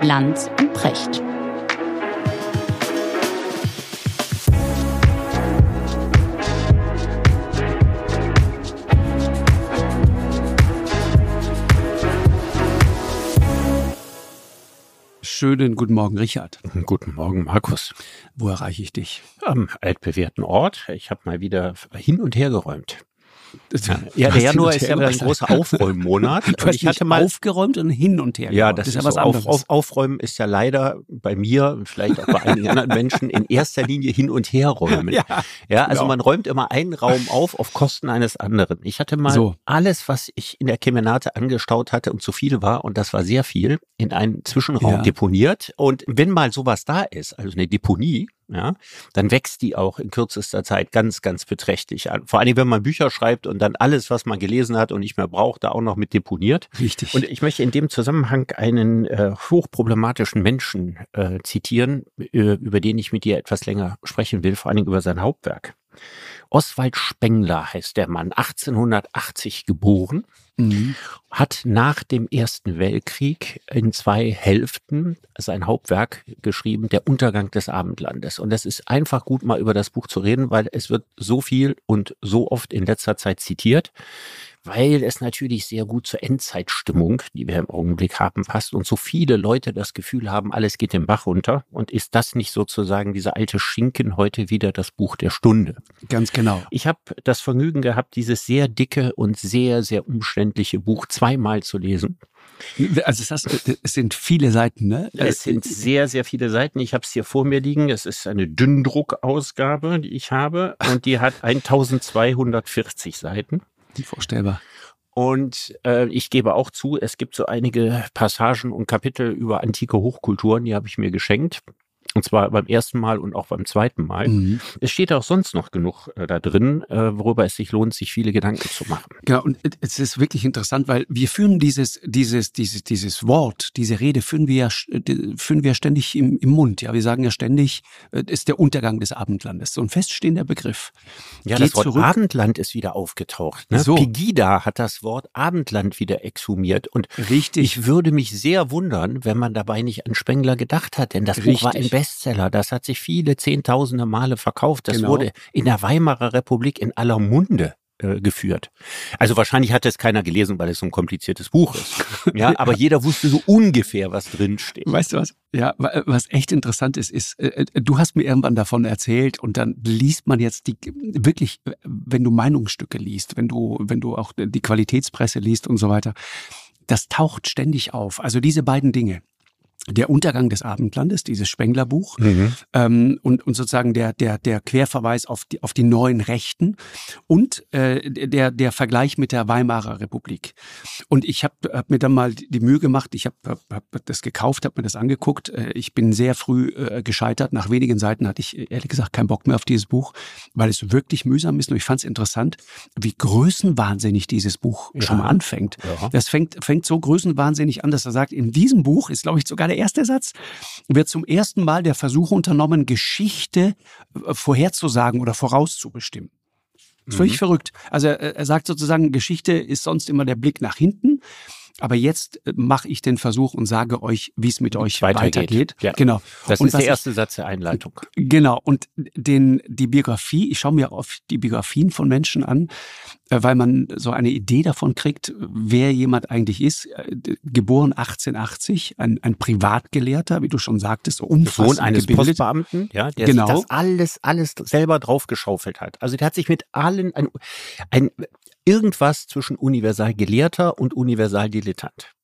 Lanz und Precht. Schönen guten Morgen, Richard. Guten Morgen, Markus. Wo erreiche ich dich? Am altbewährten Ort. Ich habe mal wieder hin und her geräumt. Ja, ja der Januar ist ja ein großer Aufräummonat. Du hast ich hatte mal aufgeräumt und hin und her. Ja, das, das ist ja was so anderes. Auf, auf, aufräumen ist ja leider bei mir, vielleicht auch bei einigen anderen Menschen, in erster Linie hin und her räumen. Ja, ja also genau. man räumt immer einen Raum auf auf Kosten eines anderen. Ich hatte mal so. alles, was ich in der Kemenate angestaut hatte und zu viel war, und das war sehr viel, in einen Zwischenraum ja. deponiert. Und wenn mal sowas da ist, also eine Deponie, ja, dann wächst die auch in kürzester Zeit ganz, ganz beträchtlich an. Vor allem, wenn man Bücher schreibt und dann alles, was man gelesen hat und nicht mehr braucht, da auch noch mit deponiert. Richtig. Und ich möchte in dem Zusammenhang einen äh, hochproblematischen Menschen äh, zitieren, äh, über den ich mit dir etwas länger sprechen will, vor allen Dingen über sein Hauptwerk. Oswald Spengler heißt der Mann, 1880 geboren, mhm. hat nach dem Ersten Weltkrieg in zwei Hälften sein Hauptwerk geschrieben, Der Untergang des Abendlandes. Und es ist einfach gut, mal über das Buch zu reden, weil es wird so viel und so oft in letzter Zeit zitiert weil es natürlich sehr gut zur Endzeitstimmung, die wir im Augenblick haben, passt und so viele Leute das Gefühl haben, alles geht den Bach runter. Und ist das nicht sozusagen dieser alte Schinken heute wieder das Buch der Stunde? Ganz genau. Ich habe das Vergnügen gehabt, dieses sehr dicke und sehr, sehr umständliche Buch zweimal zu lesen. Also das, es sind viele Seiten, ne? Es sind sehr, sehr viele Seiten. Ich habe es hier vor mir liegen. Es ist eine Dünndruckausgabe, die ich habe. Und die hat 1240 Seiten. Vorstellbar. Und äh, ich gebe auch zu, es gibt so einige Passagen und Kapitel über antike Hochkulturen, die habe ich mir geschenkt. Und zwar beim ersten Mal und auch beim zweiten Mal. Mhm. Es steht auch sonst noch genug äh, da drin, äh, worüber es sich lohnt, sich viele Gedanken zu machen. Genau, und es ist wirklich interessant, weil wir führen dieses, dieses, dieses, dieses Wort, diese Rede führen wir ja, führen wir ständig im, im Mund. Ja, wir sagen ja ständig, äh, ist der Untergang des Abendlandes. So ein feststehender Begriff. Ja, Geht das Wort zurück. Abendland ist wieder aufgetaucht. Ne? So. Pegida hat das Wort Abendland wieder exhumiert. Und Richtig. ich würde mich sehr wundern, wenn man dabei nicht an Spengler gedacht hat, denn das Richtig. Buch war ein Bestseller. Das hat sich viele Zehntausende Male verkauft. Das genau. wurde in der Weimarer Republik in aller Munde äh, geführt. Also wahrscheinlich hat es keiner gelesen, weil es so ein kompliziertes Buch ist. Ja, aber jeder wusste so ungefähr, was drin steht. Weißt du was? Ja, was echt interessant ist, ist, äh, äh, du hast mir irgendwann davon erzählt und dann liest man jetzt die wirklich, wenn du Meinungsstücke liest, wenn du, wenn du auch die Qualitätspresse liest und so weiter, das taucht ständig auf. Also diese beiden Dinge der Untergang des Abendlandes, dieses Spenglerbuch, mhm. ähm, und, und sozusagen der, der, der Querverweis auf die, auf die neuen Rechten und äh, der, der Vergleich mit der Weimarer Republik. Und ich habe hab mir dann mal die Mühe gemacht, ich habe hab, das gekauft, habe mir das angeguckt. Äh, ich bin sehr früh äh, gescheitert. Nach wenigen Seiten hatte ich ehrlich gesagt keinen Bock mehr auf dieses Buch, weil es wirklich mühsam ist. Und ich fand es interessant, wie größenwahnsinnig dieses Buch ja. schon mal anfängt. Ja. Das fängt, fängt so größenwahnsinnig an, dass er sagt, in diesem Buch ist, glaube ich, sogar der erste Satz, wird zum ersten Mal der Versuch unternommen, Geschichte äh, vorherzusagen oder vorauszubestimmen. Das ist völlig mhm. verrückt. Also er, er sagt sozusagen, Geschichte ist sonst immer der Blick nach hinten. Aber jetzt äh, mache ich den Versuch und sage euch, wie es mit euch weitergeht. weitergeht. Ja. Genau. Das und ist der erste ich, Satz der Einleitung. Genau. Und den, die Biografie, ich schaue mir oft die Biografien von Menschen an, äh, weil man so eine Idee davon kriegt, wer jemand eigentlich ist. Äh, geboren 1880, ein, ein Privatgelehrter, wie du schon sagtest, umfassend Sohn eines gebildet. Postbeamten, ja, der genau. sich das alles, alles selber draufgeschaufelt hat. Also der hat sich mit allen, ein, ein irgendwas zwischen Universalgelehrter und Universaldilettant.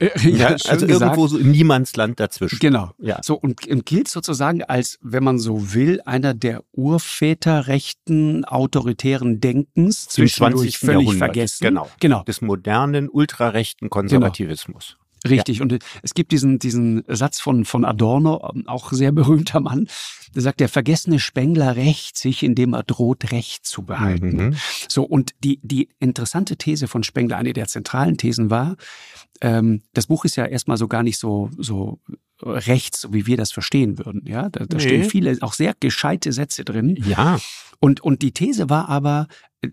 Äh, ja, also irgendwo so im Niemandsland dazwischen. Genau. Ja. So und, und gilt sozusagen als, wenn man so will, einer der Urväter rechten autoritären Denkens zwischendurch völlig Jahrhundert. vergessen. Genau. Genau. Des modernen ultrarechten Konservativismus. Genau. Richtig. Ja. Und es gibt diesen, diesen Satz von, von Adorno, auch sehr berühmter Mann, der sagt, der vergessene Spengler rächt sich, indem er droht, Recht zu behalten. Mhm. So, und die, die interessante These von Spengler, eine der zentralen Thesen war, ähm, das Buch ist ja erstmal so gar nicht so, so rechts, so wie wir das verstehen würden. Ja, da, da nee. stehen viele, auch sehr gescheite Sätze drin. Ja. Und, und die These war aber,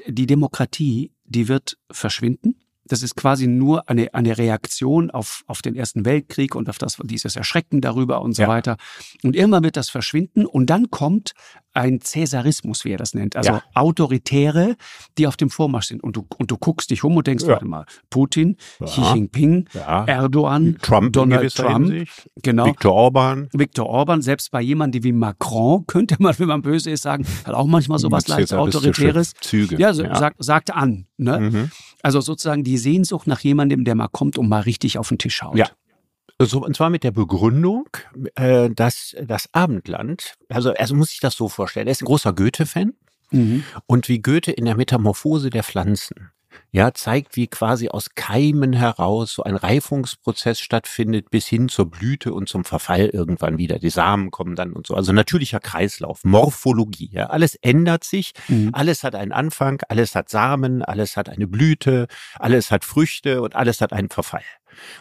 die Demokratie, die wird verschwinden Das ist quasi nur eine, eine Reaktion auf, auf den Ersten Weltkrieg und auf das, dieses Erschrecken darüber und so ja. weiter. Und irgendwann wird das verschwinden und dann kommt ein Cäsarismus, wie er das nennt. Also ja. Autoritäre, die auf dem Vormarsch sind. Und du, und du guckst dich um und denkst, ja. warte mal, Putin, ja. Xi Jinping, Erdogan, Trump Donald Trump, Hinsicht. genau. Viktor Orban. Viktor Orban, selbst bei jemandem wie Macron, könnte man, wenn man böse ist, sagen, hat auch manchmal so was leicht Autoritäres. Züge. Ja, so, Sagt, sagt an. Ne? Mhm. Also sozusagen die Sehnsucht nach jemandem, der mal kommt und mal richtig auf den Tisch haut. Ja, so, und zwar mit der Begründung, äh, dass das Abendland, also, also muss ich das so vorstellen, er ist ein großer Goethe-Fan mhm. und wie Goethe in der Metamorphose der Pflanzen ja, zeigt, wie quasi aus Keimen heraus so ein Reifungsprozess stattfindet bis hin zur Blüte und zum Verfall irgendwann wieder. Die Samen kommen dann und so. Also natürlicher Kreislauf, Morphologie. Ja, alles ändert sich, mhm. alles hat einen Anfang, alles hat Samen, alles hat eine Blüte, alles hat Früchte und alles hat einen Verfall.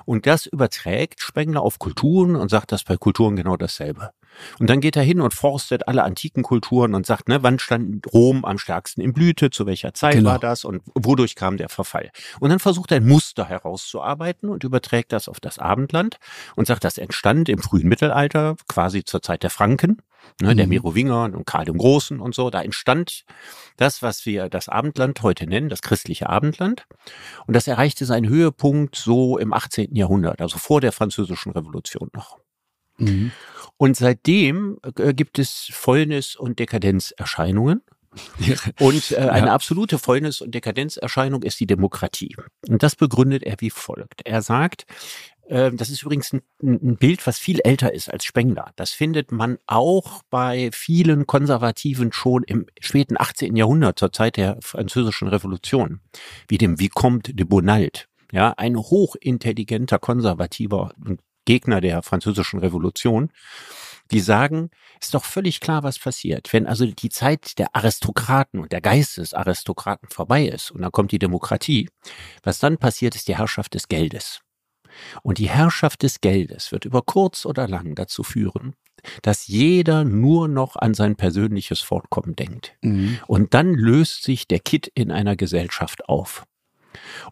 Und das überträgt Spengler auf Kulturen und sagt das bei Kulturen genau dasselbe. Und dann geht er hin und forstet alle antiken Kulturen und sagt, ne, wann stand Rom am stärksten in Blüte, zu welcher Zeit genau. war das und wodurch kam der Verfall. Und dann versucht er ein Muster herauszuarbeiten und überträgt das auf das Abendland und sagt, das entstand im frühen Mittelalter, quasi zur Zeit der Franken, ne, mhm. der Merowinger und Karl dem Großen und so. Da entstand das, was wir das Abendland heute nennen, das christliche Abendland. Und das erreichte seinen Höhepunkt so im 18. Jahrhundert, also vor der französischen Revolution noch. Mhm. Und seitdem äh, gibt es Fäulnis- und Dekadenzerscheinungen. Und äh, eine ja. absolute Fäulnis- und Dekadenzerscheinung ist die Demokratie. Und das begründet er wie folgt. Er sagt, äh, das ist übrigens ein, ein, Bild, was viel älter ist als Spengler. Das findet man auch bei vielen Konservativen schon im späten 18. Jahrhundert, zur Zeit der französischen Revolution, wie dem Vicomte de Bonald. Ja, ein hochintelligenter Konservativer und Gegner der französischen Revolution, die sagen, ist doch völlig klar, was passiert. Wenn also die Zeit der Aristokraten und der Geistesaristokraten vorbei ist und dann kommt die Demokratie, was dann passiert, ist die Herrschaft des Geldes. Und die Herrschaft des Geldes wird über kurz oder lang dazu führen, dass jeder nur noch an sein persönliches Fortkommen denkt. Mhm. Und dann löst sich der Kitt in einer Gesellschaft auf.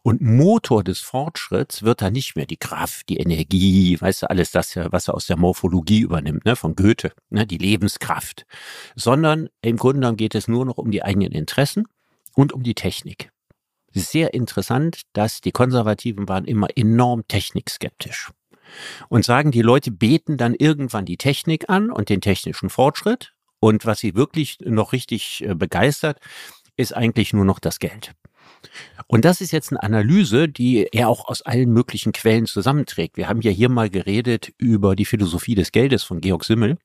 Und Motor des Fortschritts wird da nicht mehr die Kraft, die Energie, weißt du, alles das, was er aus der Morphologie übernimmt, ne, von Goethe, ne, die Lebenskraft, sondern im Grunde genommen geht es nur noch um die eigenen Interessen und um die Technik. Sehr interessant, dass die Konservativen waren immer enorm technikskeptisch und sagen, die Leute beten dann irgendwann die Technik an und den technischen Fortschritt und was sie wirklich noch richtig äh, begeistert, ist eigentlich nur noch das Geld. Und das ist jetzt eine Analyse, die er auch aus allen möglichen Quellen zusammenträgt. Wir haben ja hier mal geredet über die Philosophie des Geldes von Georg Simmel,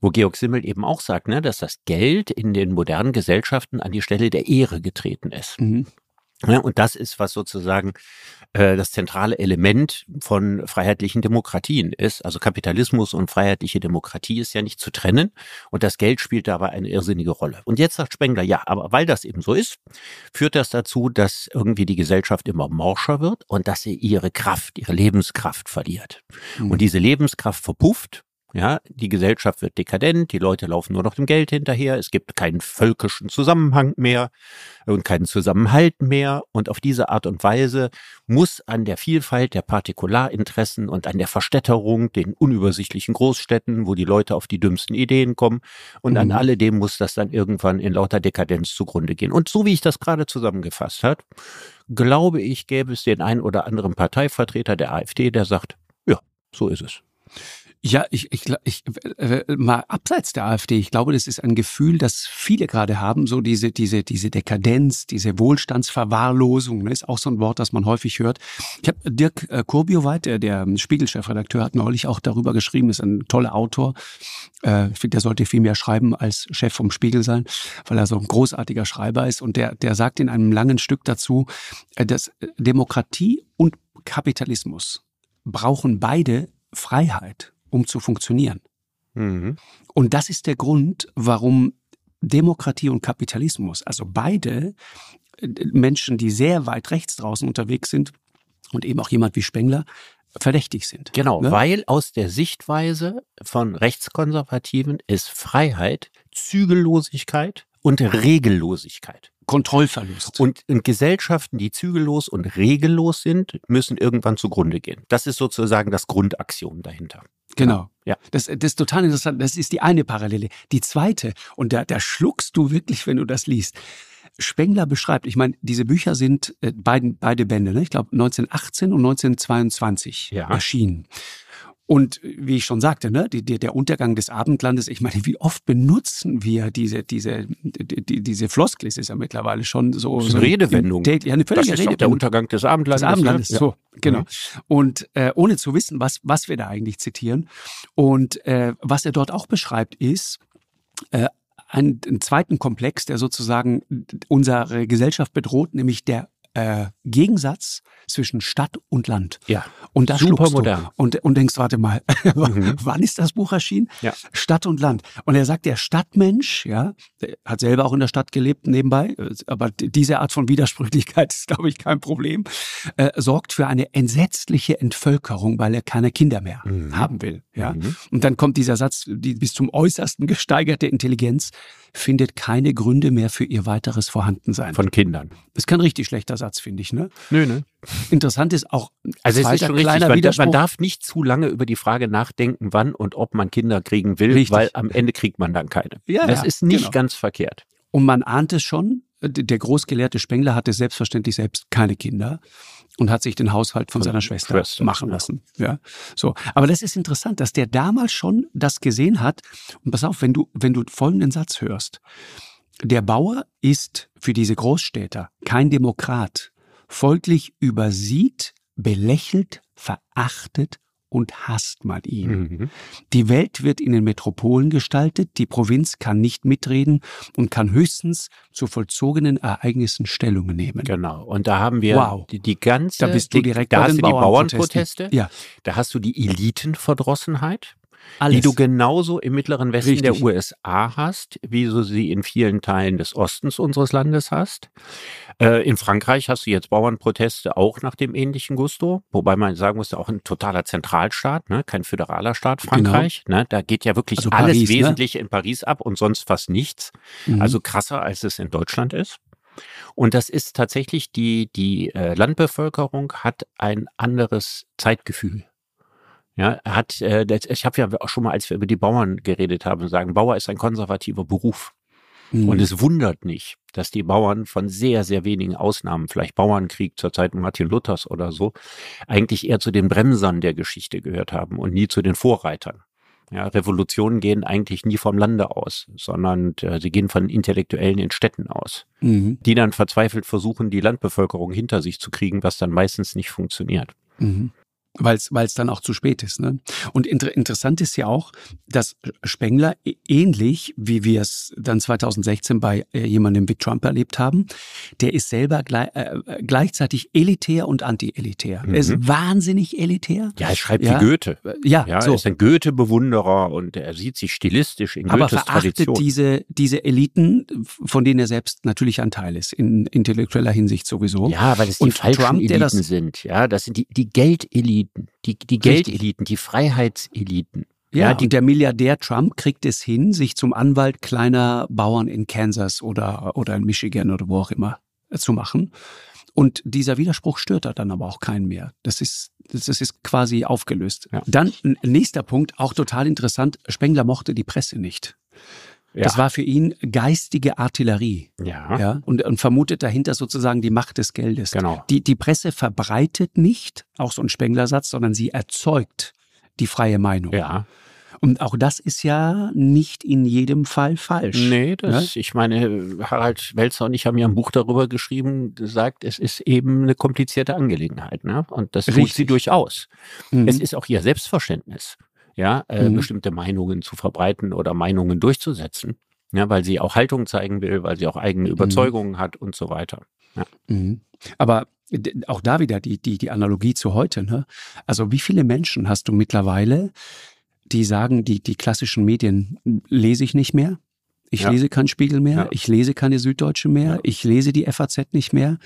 wo Georg Simmel eben auch sagt, ne, dass das Geld in den modernen Gesellschaften an die Stelle der Ehre getreten ist. Mhm. Ja, und das ist, was sozusagen äh, das zentrale Element von freiheitlichen Demokratien ist. Also Kapitalismus und freiheitliche Demokratie ist ja nicht zu trennen und das Geld spielt dabei eine irrsinnige Rolle. Und jetzt sagt Spengler, ja, aber weil das eben so ist, führt das dazu, dass irgendwie die Gesellschaft immer morscher wird und dass sie ihre Kraft, ihre Lebenskraft verliert. Mhm. Und diese Lebenskraft verpufft ja, die Gesellschaft wird dekadent, die Leute laufen nur noch dem Geld hinterher, es gibt keinen völkischen Zusammenhang mehr und keinen Zusammenhalt mehr. Und auf diese Art und Weise muss an der Vielfalt der Partikularinteressen und an der Verstädterung, den unübersichtlichen Großstädten, wo die Leute auf die dümmsten Ideen kommen, und mhm. an alledem muss das dann irgendwann in lauter Dekadenz zugrunde gehen. Und so wie ich das gerade zusammengefasst hat, glaube ich, gäbe es den einen oder anderen Parteivertreter der AfD, der sagt, ja, so ist es. Ja, ich, ich, ich äh, mal abseits der AfD, ich glaube, das ist ein Gefühl, das viele gerade haben, so diese, diese, diese Dekadenz, diese Wohlstandsverwahrlosung, ne, ist auch so ein Wort, das man häufig hört. Ich habe Dirk äh, Kurbioweit, der, der Spiegel-Chefredakteur, hat neulich auch darüber geschrieben, ist ein toller Autor. Äh, ich finde, der sollte viel mehr schreiben als Chef vom Spiegel sein, weil er so ein großartiger Schreiber ist. Und der, der sagt in einem langen Stück dazu, äh, dass Demokratie und Kapitalismus brauchen beide Freiheit um zu funktionieren. Mhm. Und das ist der Grund, warum Demokratie und Kapitalismus, also beide äh, Menschen, die sehr weit rechts draußen unterwegs sind und eben auch jemand wie Spengler, verdächtig sind. Genau, ne? weil aus der Sichtweise von Rechtskonservativen ist Freiheit Zügellosigkeit und Regellosigkeit. Kontrollverlust. Und, und Gesellschaften, die zügellos und regellos sind, müssen irgendwann zugrunde gehen. Das ist sozusagen das Grundaxiom dahinter. Genau. Ja. Das, das ist total interessant. Das ist die eine Parallele. Die zweite, und da, da schluckst du wirklich, wenn du das liest. Spengler beschreibt, ich meine, diese Bücher sind äh, beiden, beide Bände, ne? ich glaube 1918 und 1922 Ja. erschienen. Und wie ich schon sagte, ne, die, die, der Untergang des Abendlandes, ich meine, wie oft benutzen wir diese, diese, die, diese Floskel, es ist ja mittlerweile schon so. Das ist so eine Redewendung. täglich- Ja, eine Das völlige ist doch der Redewendung Untergang des Abendlandes. des Abendlandes. ne? Ja. So, genau. Mhm. Und äh, ohne zu wissen, was, was wir da eigentlich zitieren. Und äh, was er dort auch beschreibt, ist äh, einen, einen zweiten Komplex, der sozusagen unsere Gesellschaft bedroht, nämlich der äh, Gegensatz zwischen Stadt und Land. Ja. Und da Super modern. du und, und denkst, warte mal, Mhm. wann ist das Buch erschienen? Ja. Stadt und Land. Und er sagt, der Stadtmensch, ja, der hat selber auch in der Stadt gelebt nebenbei, aber diese Art von Widersprüchlichkeit ist, glaube ich, kein Problem, äh, sorgt für eine entsetzliche Entvölkerung, weil er keine Kinder mehr Mhm. haben will. Ja. Mhm. Und dann kommt dieser Satz, die bis zum äußersten gesteigerte Intelligenz findet keine Gründe mehr für ihr weiteres Vorhandensein. Von Kindern. das kein richtig schlechter Satz, finde ich. Ne? Nö, ne? Interessant ist auch, Also es ist schon richtig, man, man darf nicht zu lange über die Frage nachdenken, wann und ob man Kinder kriegen will, Richtig. weil am Ende kriegt man dann keine. Ja, das ja, ist nicht genau. ganz verkehrt. Und man ahnt es schon, äh, der großgelehrte Spengler hatte selbstverständlich selbst keine Kinder und hat sich den Haushalt von Von seiner Schwester, Schwester, machen lassen. Ja, so. Aber das ist interessant, dass der damals schon das gesehen hat. Und pass auf, wenn du, wenn du folgenden Satz hörst. Der Bauer ist für diese Großstädter kein Demokrat. Folglich übersieht, belächelt, verachtet und hasst man ihn. Mhm. Die Welt wird in den Metropolen gestaltet, die Provinz kann nicht mitreden und kann höchstens zu vollzogenen Ereignissen Stellung nehmen. Genau. Und da haben wir Wow. die, die ganze, Da bist du die, direkt da bei hast du die. Bauernproteste, Ja, da hast du die Elitenverdrossenheit, alles. die du genauso im mittleren Westen Richtig. der USA hast, wie du sie in vielen Teilen des Ostens unseres Landes hast. Äh, in Frankreich hast du jetzt Bauernproteste auch nach dem ähnlichen Gusto, wobei man sagen muss, auch ein totaler Zentralstaat, ne? kein föderaler Staat Frankreich. Ne? Da geht ja wirklich Also alles Paris, ne? wesentlich in Paris ab und sonst fast nichts. Mhm. Also krasser, als es in Deutschland ist. Und das ist tatsächlich die, die äh, Landbevölkerung hat ein anderes Zeitgefühl. Ja, hat, äh, ich habe ja auch schon mal, als wir über die Bauern geredet haben, sagen, Bauer ist ein konservativer Beruf. Mhm. Und es wundert nicht, dass die Bauern von sehr, sehr wenigen Ausnahmen, vielleicht Bauernkrieg zur Zeit Martin Luthers oder so, eigentlich eher zu den Bremsern der Geschichte gehört haben und nie zu den Vorreitern. Ja, Revolutionen gehen eigentlich nie vom Lande aus, sondern äh, sie gehen von Intellektuellen in Städten aus, Mhm. die dann verzweifelt versuchen, die Landbevölkerung hinter sich zu kriegen, was dann meistens nicht funktioniert. Mhm. Weil es dann auch zu spät ist. Ne? Und inter interessant ist ja auch, dass Spengler ähnlich wie wir es dann 2016 bei äh, jemandem wie Trump erlebt haben, der ist selber glei äh, gleichzeitig elitär und anti-elitär. Er ist Mhm. wahnsinnig elitär. Ja, er schreibt Ja, wie Goethe. Äh, Ja, Ja, so. er ist ein Goethe-Bewunderer und er sieht sich stilistisch in aber Goethes verachtet Tradition. diese, diese Eliten, von denen er selbst natürlich ein Teil ist, in intellektueller Hinsicht sowieso. Ja, weil es die Und falschen Trump, Eliten das- sind. Ja, das sind die, die Geldeliten, die, die Richtig. Geldeliten, die Freiheitseliten. Ja, Ja, die- der Milliardär Trump kriegt es hin, sich zum Anwalt kleiner Bauern in Kansas oder, oder in Michigan oder wo auch immer äh, zu machen. Und dieser Widerspruch stört er dann aber auch keinen mehr. Das ist, das das ist quasi aufgelöst. Ja. Dann nächster Punkt, auch total interessant. Spengler mochte die Presse nicht. Das Ja. war für ihn geistige Artillerie. Ja, Ja, und, und vermutet dahinter sozusagen die Macht des Geldes. genau. Die, die Presse verbreitet nicht, auch so ein Spengler-Satz, sondern sie erzeugt die freie Meinung. Ja. Und auch das ist ja nicht in jedem Fall falsch. Nee, das, ich meine, Harald Welzer und ich haben ja ein Buch darüber geschrieben, gesagt, es ist eben eine komplizierte Angelegenheit, ne? Und das tut Richtig. sie durchaus. Mhm. Es ist auch ihr Selbstverständnis, ja, äh, Mhm. bestimmte Meinungen zu verbreiten oder Meinungen durchzusetzen. Ja, weil sie auch Haltung zeigen will, weil sie auch eigene Überzeugungen hat und so weiter. Mhm. Aber auch da wieder die, die, die Analogie zu heute. Ne? Also wie viele Menschen hast du mittlerweile, die sagen, die, die klassischen Medien lese ich nicht mehr? Ich Ja. lese keinen Spiegel mehr, Ja. ich lese keine Süddeutsche mehr, Ja. ich lese die FAZ nicht mehr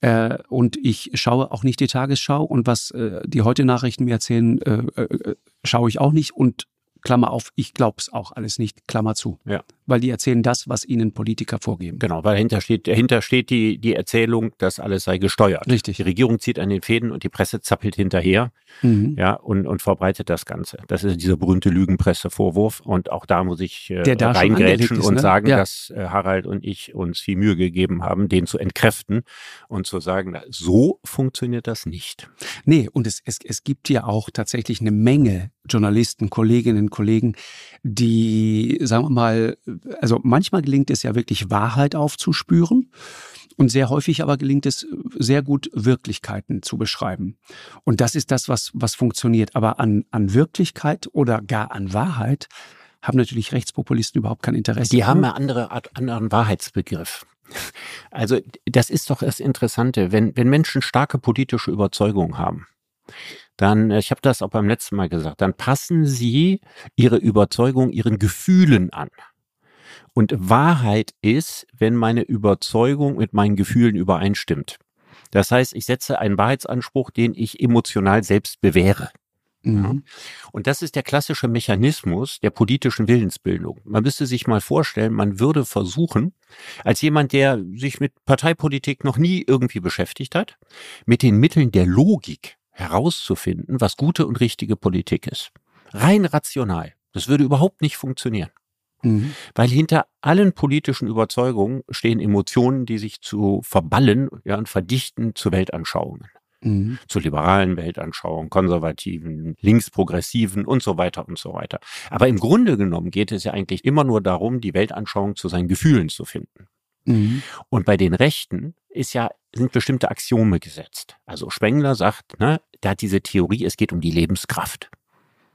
äh, und ich schaue auch nicht die Tagesschau und was äh, die heute Nachrichten mir erzählen, äh, äh, äh, schaue ich auch nicht und Klammer auf, ich glaub's auch alles nicht, Klammer zu. Ja. Weil die erzählen das, was ihnen Politiker vorgeben. Genau, weil dahinter steht, dahinter steht die, die Erzählung, dass alles sei gesteuert. Richtig. Die Regierung zieht an den Fäden und die Presse zappelt hinterher, mhm. ja, und, und verbreitet das Ganze. Das ist dieser berühmte Lügenpresse-Vorwurf und auch da muss ich äh, reingrätschen ist, und ne? sagen, ja. dass äh, Harald und ich uns viel Mühe gegeben haben, den zu entkräften und zu sagen, na, so funktioniert das nicht. Nee, und es, es, es gibt ja auch tatsächlich eine Menge Journalisten, Kolleginnen, Kollegen, die, sagen wir mal, also manchmal gelingt es ja wirklich Wahrheit aufzuspüren. Und sehr häufig aber gelingt es sehr gut, Wirklichkeiten zu beschreiben. Und das ist das, was, was funktioniert. Aber an, an Wirklichkeit oder gar an Wahrheit haben natürlich Rechtspopulisten überhaupt kein Interesse. Die haben eine andere Art, anderen Wahrheitsbegriff. Also das ist doch das Interessante, wenn, wenn Menschen starke politische Überzeugungen haben, dann, ich habe das auch beim letzten Mal gesagt, dann passen sie ihre Überzeugung ihren Gefühlen an. Und Wahrheit ist, wenn meine Überzeugung mit meinen Gefühlen übereinstimmt. Das heißt, ich setze einen Wahrheitsanspruch, den ich emotional selbst bewähre. Mhm. Und das ist der klassische Mechanismus der politischen Willensbildung. Man müsste sich mal vorstellen, man würde versuchen, als jemand, der sich mit Parteipolitik noch nie irgendwie beschäftigt hat, mit den Mitteln der Logik herauszufinden, was gute und richtige Politik ist. Rein rational. Das würde überhaupt nicht funktionieren. Mhm. Weil hinter allen politischen Überzeugungen stehen Emotionen, die sich zu verballen ja, und verdichten zu Weltanschauungen. Mhm. Zu liberalen Weltanschauungen, konservativen, linksprogressiven und so weiter und so weiter. Aber im Grunde genommen geht es ja eigentlich immer nur darum, die Weltanschauung zu seinen Gefühlen zu finden. Mhm. Und bei den Rechten ist ja, sind bestimmte Axiome gesetzt. Also Spengler sagt, ne, da hat diese Theorie, es geht um die Lebenskraft.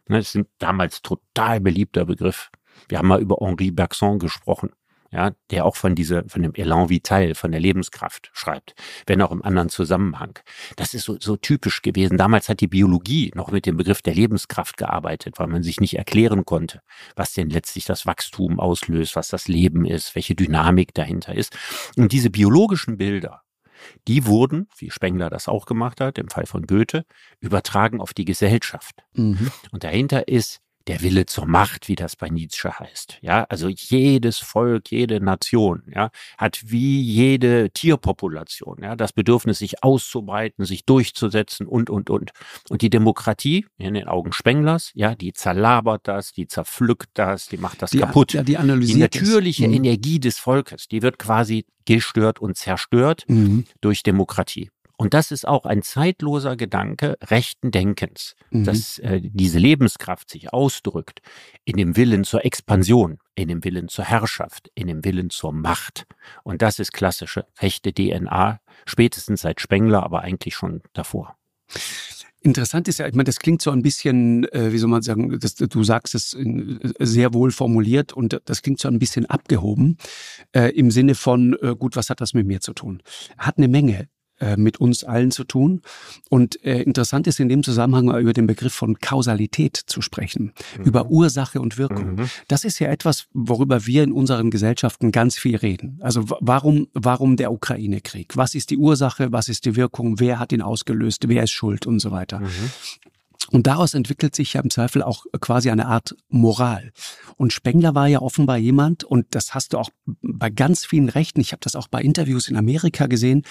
Ne, das ist damals total beliebter Begriff. Wir haben mal über Henri Bergson gesprochen, ja, der auch von dieser, von dem Elan Vital, von der Lebenskraft schreibt, wenn auch im anderen Zusammenhang. Das ist so, so typisch gewesen. Damals hat die Biologie noch mit dem Begriff der Lebenskraft gearbeitet, weil man sich nicht erklären konnte, was denn letztlich das Wachstum auslöst, was das Leben ist, welche Dynamik dahinter ist. Und diese biologischen Bilder, die wurden, wie Spengler das auch gemacht hat, im Fall von Goethe, übertragen auf die Gesellschaft. Mhm. Und dahinter ist der Wille zur Macht, wie das bei Nietzsche heißt. Ja, also jedes Volk, jede Nation, ja, hat wie jede Tierpopulation, ja, das Bedürfnis, sich auszubreiten, sich durchzusetzen und, und, und. Und die Demokratie, in den Augen Spenglers, ja, die zerlabert das, die zerpflückt das, die macht das die, kaputt. Ja, die analysiert Die natürliche mhm. Energie des Volkes, die wird quasi gestört und zerstört mhm. durch Demokratie. Und das ist auch ein zeitloser Gedanke rechten Denkens, mhm. dass äh, diese Lebenskraft sich ausdrückt in dem Willen zur Expansion, in dem Willen zur Herrschaft, in dem Willen zur Macht. Und das ist klassische rechte DNA, spätestens seit Spengler, aber eigentlich schon davor. Interessant ist ja, ich meine, das klingt so ein bisschen, äh, wie soll man sagen, das, du sagst es äh, sehr wohl formuliert und das klingt so ein bisschen abgehoben äh, im Sinne von, äh, gut, was hat das mit mir zu tun? Hat eine Menge mit uns allen zu tun. Und äh, interessant ist in dem Zusammenhang über den Begriff von Kausalität zu sprechen, mhm. über Ursache und Wirkung. Mhm. Das ist ja etwas, worüber wir in unseren Gesellschaften ganz viel reden. Also warum, warum der Ukraine-Krieg? Was ist die Ursache? Was ist die Wirkung? Wer hat ihn ausgelöst? Wer ist schuld und so weiter? Mhm. Und daraus entwickelt sich ja im Zweifel auch quasi eine Art Moral. Und Spengler war ja offenbar jemand, und das hast du auch bei ganz vielen Rechten, ich habe das auch bei Interviews in Amerika gesehen,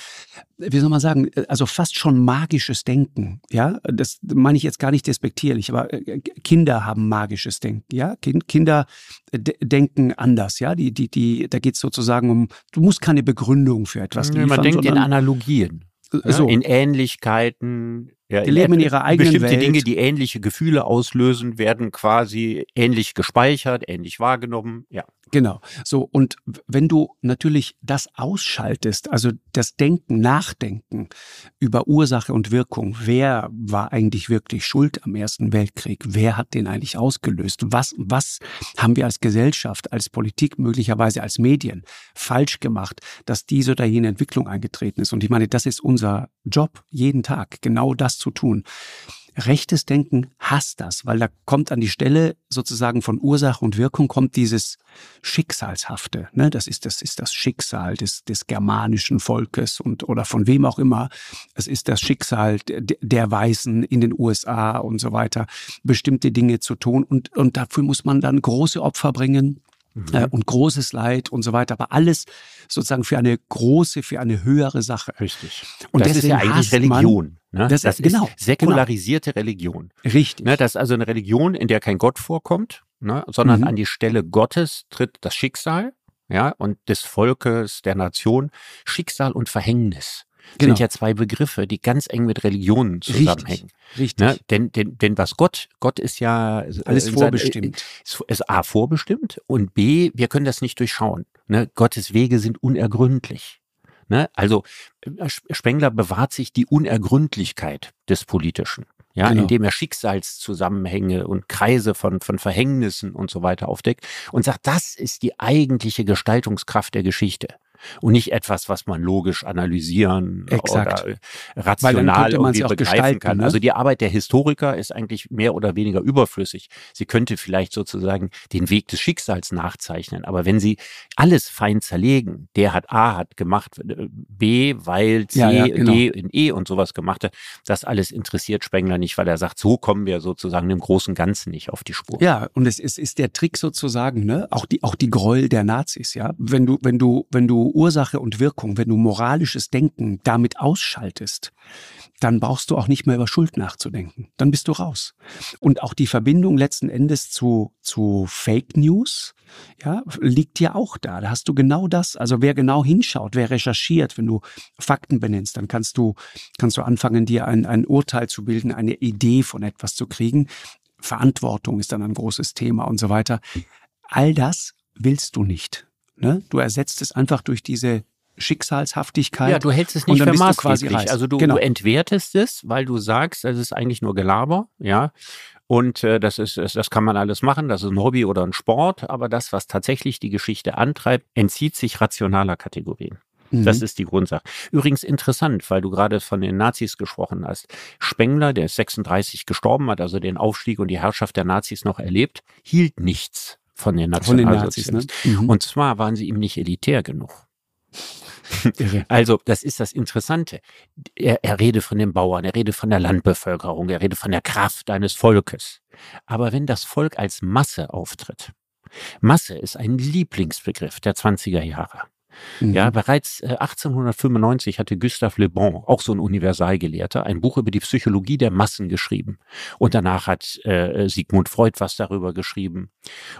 wie soll man sagen, also fast schon magisches Denken. Ja, das meine ich jetzt gar nicht despektierlich, aber äh, Kinder haben magisches Denken. Ja, Kinder denken anders. Ja, die, die, die, da geht es sozusagen um, du musst keine Begründung für etwas liefern. Man denkt in Analogien. So. In Ähnlichkeiten, ja, die leben in ihrer eigenen bestimmte Welt. Dinge, die ähnliche Gefühle auslösen, werden quasi ähnlich gespeichert, ähnlich wahrgenommen. Ja. Genau. So, und wenn du natürlich das ausschaltest, also das Denken, Nachdenken über Ursache und Wirkung, wer war eigentlich wirklich schuld am Ersten Weltkrieg? Wer hat den eigentlich ausgelöst? Was, was haben wir als Gesellschaft, als Politik, möglicherweise als Medien falsch gemacht, dass diese oder jene Entwicklung eingetreten ist? Und ich meine, das ist unser Job jeden Tag, genau das zu tun. Rechtes Denken hasst das, weil da kommt an die Stelle sozusagen von Ursache und Wirkung kommt dieses Schicksalshafte. Ne? Das ist das ist das Schicksal des, des germanischen Volkes und oder von wem auch immer. Es ist das Schicksal der, der Weißen in den USA und so weiter, bestimmte Dinge zu tun und und dafür muss man dann große Opfer bringen mhm. äh, und großes Leid und so weiter, aber alles sozusagen für eine große, für eine höhere Sache. Richtig. Und das ist ja eigentlich Religion. Ne? Das, das, ist genau, säkularisierte genau. Religion. Richtig. Ne? Das ist also eine Religion, in der kein Gott vorkommt, ne? sondern mhm. an die Stelle Gottes tritt das Schicksal ja, und des Volkes, der Nation, Schicksal und Verhängnis. Genau. sind ja zwei Begriffe, die ganz eng mit Religionen zusammenhängen. Richtig. Ne? Denn, denn, denn was Gott, Gott ist ja äh, alles vorbestimmt. Ist, ist A vorbestimmt und B, wir können das nicht durchschauen. Ne? Gottes Wege sind unergründlich. Ne? Also äh, Spengler bewahrt sich die Unergründlichkeit des Politischen ja, genau. indem er Schicksalszusammenhänge und Kreise von, von Verhängnissen und so weiter aufdeckt und sagt, das ist die eigentliche Gestaltungskraft der Geschichte und nicht etwas, was man logisch analysieren Exakt. oder rational irgendwie begreifen kann. Ne? Also die Arbeit der Historiker ist eigentlich mehr oder weniger überflüssig. Sie könnte vielleicht sozusagen den Weg des Schicksals nachzeichnen, aber wenn sie alles fein zerlegen, der hat A hat gemacht, B, weil C, ja, ja, genau. D in E und sowas gemacht hat, das alles interessiert Spengler nicht, weil er sagt, so kommen wir sozusagen im großen Ganzen nicht auf die Spur. Ja, und es ist, ist der Trick sozusagen, ne, auch die, auch die Gräuel der Nazis, ja. Wenn du, wenn du, wenn du Ursache und Wirkung, wenn du moralisches Denken damit ausschaltest, dann brauchst du auch nicht mehr über Schuld nachzudenken. Dann bist du raus. Und auch die Verbindung letzten Endes zu, zu Fake News, ja, liegt ja auch da. Da hast du genau das. Also wer genau hinschaut, wer recherchiert, wenn du Fakten benennst, dann kannst du, kannst du anfangen, dir ein, ein Urteil zu bilden, eine Idee von etwas zu kriegen. Verantwortung ist dann ein großes Thema und so weiter. All das willst du nicht. Ne? Du ersetzt es einfach durch diese Schicksalshaftigkeit. Ja, du hältst es nicht für maßgeblich. Also du, genau. du entwertest es, weil du sagst, es ist eigentlich nur Gelaber, ja. Und äh, das ist, das kann man alles machen, das ist ein Hobby oder ein Sport, aber das, was tatsächlich die Geschichte antreibt, entzieht sich rationaler Kategorien. Das mhm. ist die Grundsache. Übrigens interessant, weil du gerade von den Nazis gesprochen hast. Spengler, der 36 gestorben hat, also den Aufstieg und die Herrschaft der Nazis noch erlebt, hielt nichts von den Nationalsozialisten. Ne? Mhm. Und zwar waren sie ihm nicht elitär genug. Also, das ist das Interessante. Er, er rede von den Bauern, er rede von der Landbevölkerung, er rede von der Kraft eines Volkes. Aber wenn das Volk als Masse auftritt, Masse ist ein Lieblingsbegriff der 20er Jahre. Mhm. Ja, bereits 1895 äh, hatte Gustave Le Bon, auch so ein Universalgelehrter, ein Buch über die Psychologie der Massen geschrieben. Und danach hat äh, Sigmund Freud was darüber geschrieben.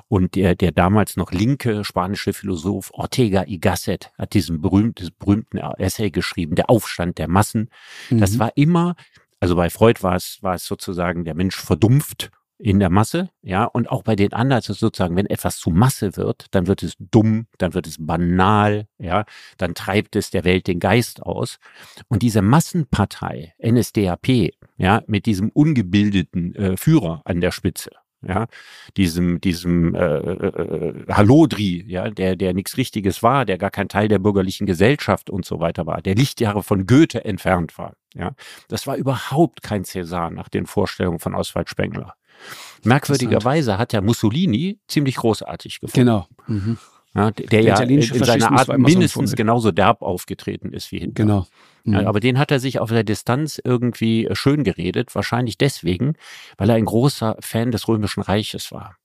Und der, der damals noch linke spanische Philosoph Ortega y Gasset hat diesen berühmten, berühmten Essay geschrieben, Der Aufstand der Massen. Mhm. Das war immer also bei Freud war es, war es sozusagen der Mensch verdumpft in der Masse, ja, und auch bei den anderen ist es sozusagen, wenn etwas zu Masse wird, dann wird es dumm, dann wird es banal, ja, dann treibt es der Welt den Geist aus. Und diese Massenpartei, NSDAP, ja, mit diesem ungebildeten äh, Führer an der Spitze, ja, diesem, diesem äh, äh, äh Hallodri, ja, der, der nichts Richtiges war, der gar kein Teil der bürgerlichen Gesellschaft und so weiter war, der Lichtjahre von Goethe entfernt war, ja. Das war überhaupt kein Cäsar nach den Vorstellungen von Oswald Spengler. Merkwürdigerweise hat ja Mussolini ziemlich großartig gefunden. Genau. Mhm. Ja, der, der ja in seiner Art mindestens so genauso derb aufgetreten ist wie Hitler. Genau. Mhm. Ja, aber den hat er sich auf der Distanz irgendwie schön geredet, wahrscheinlich deswegen, weil er ein großer Fan des Römischen Reiches war.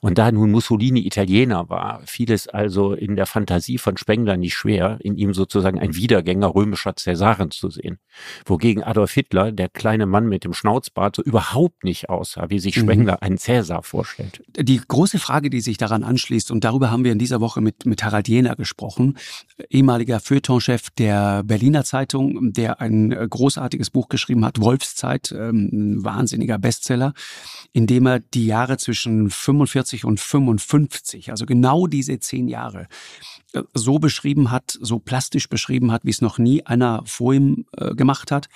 Und da nun Mussolini Italiener war, fiel es also in der Fantasie von Spengler nicht schwer, in ihm sozusagen ein Wiedergänger römischer Cäsaren zu sehen. Wogegen Adolf Hitler, der kleine Mann mit dem Schnauzbart, so überhaupt nicht aussah, wie sich mhm. Spengler mhm. einen Cäsar vorstellt. Die große Frage, die sich daran anschließt, und darüber haben wir in dieser Woche mit, mit Harald Jehner gesprochen, ehemaliger Feuilletonchef der Berliner Zeitung, der ein großartiges Buch geschrieben hat, Wolfszeit, ähm, ein wahnsinniger Bestseller, in dem er die Jahre zwischen 45 und 55, also genau diese zehn Jahre, äh, so beschrieben hat, so plastisch beschrieben hat, wie es noch nie einer vor ihm äh, gemacht hat.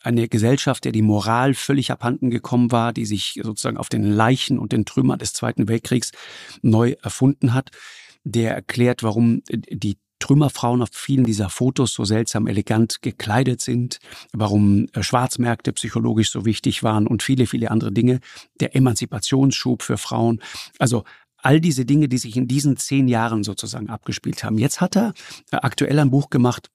Eine Gesellschaft, der die Moral völlig abhanden gekommen war, die sich sozusagen auf den Leichen und den Trümmern des Zweiten Weltkriegs neu erfunden hat. Der erklärt, warum die Trümmerfrauen auf vielen dieser Fotos so seltsam elegant gekleidet sind, warum äh, Schwarzmärkte psychologisch so wichtig waren und viele, viele andere Dinge, der Emanzipationsschub für Frauen. Also all diese Dinge, die sich in diesen zehn Jahren sozusagen abgespielt haben. Jetzt hat er äh, aktuell ein Buch gemacht,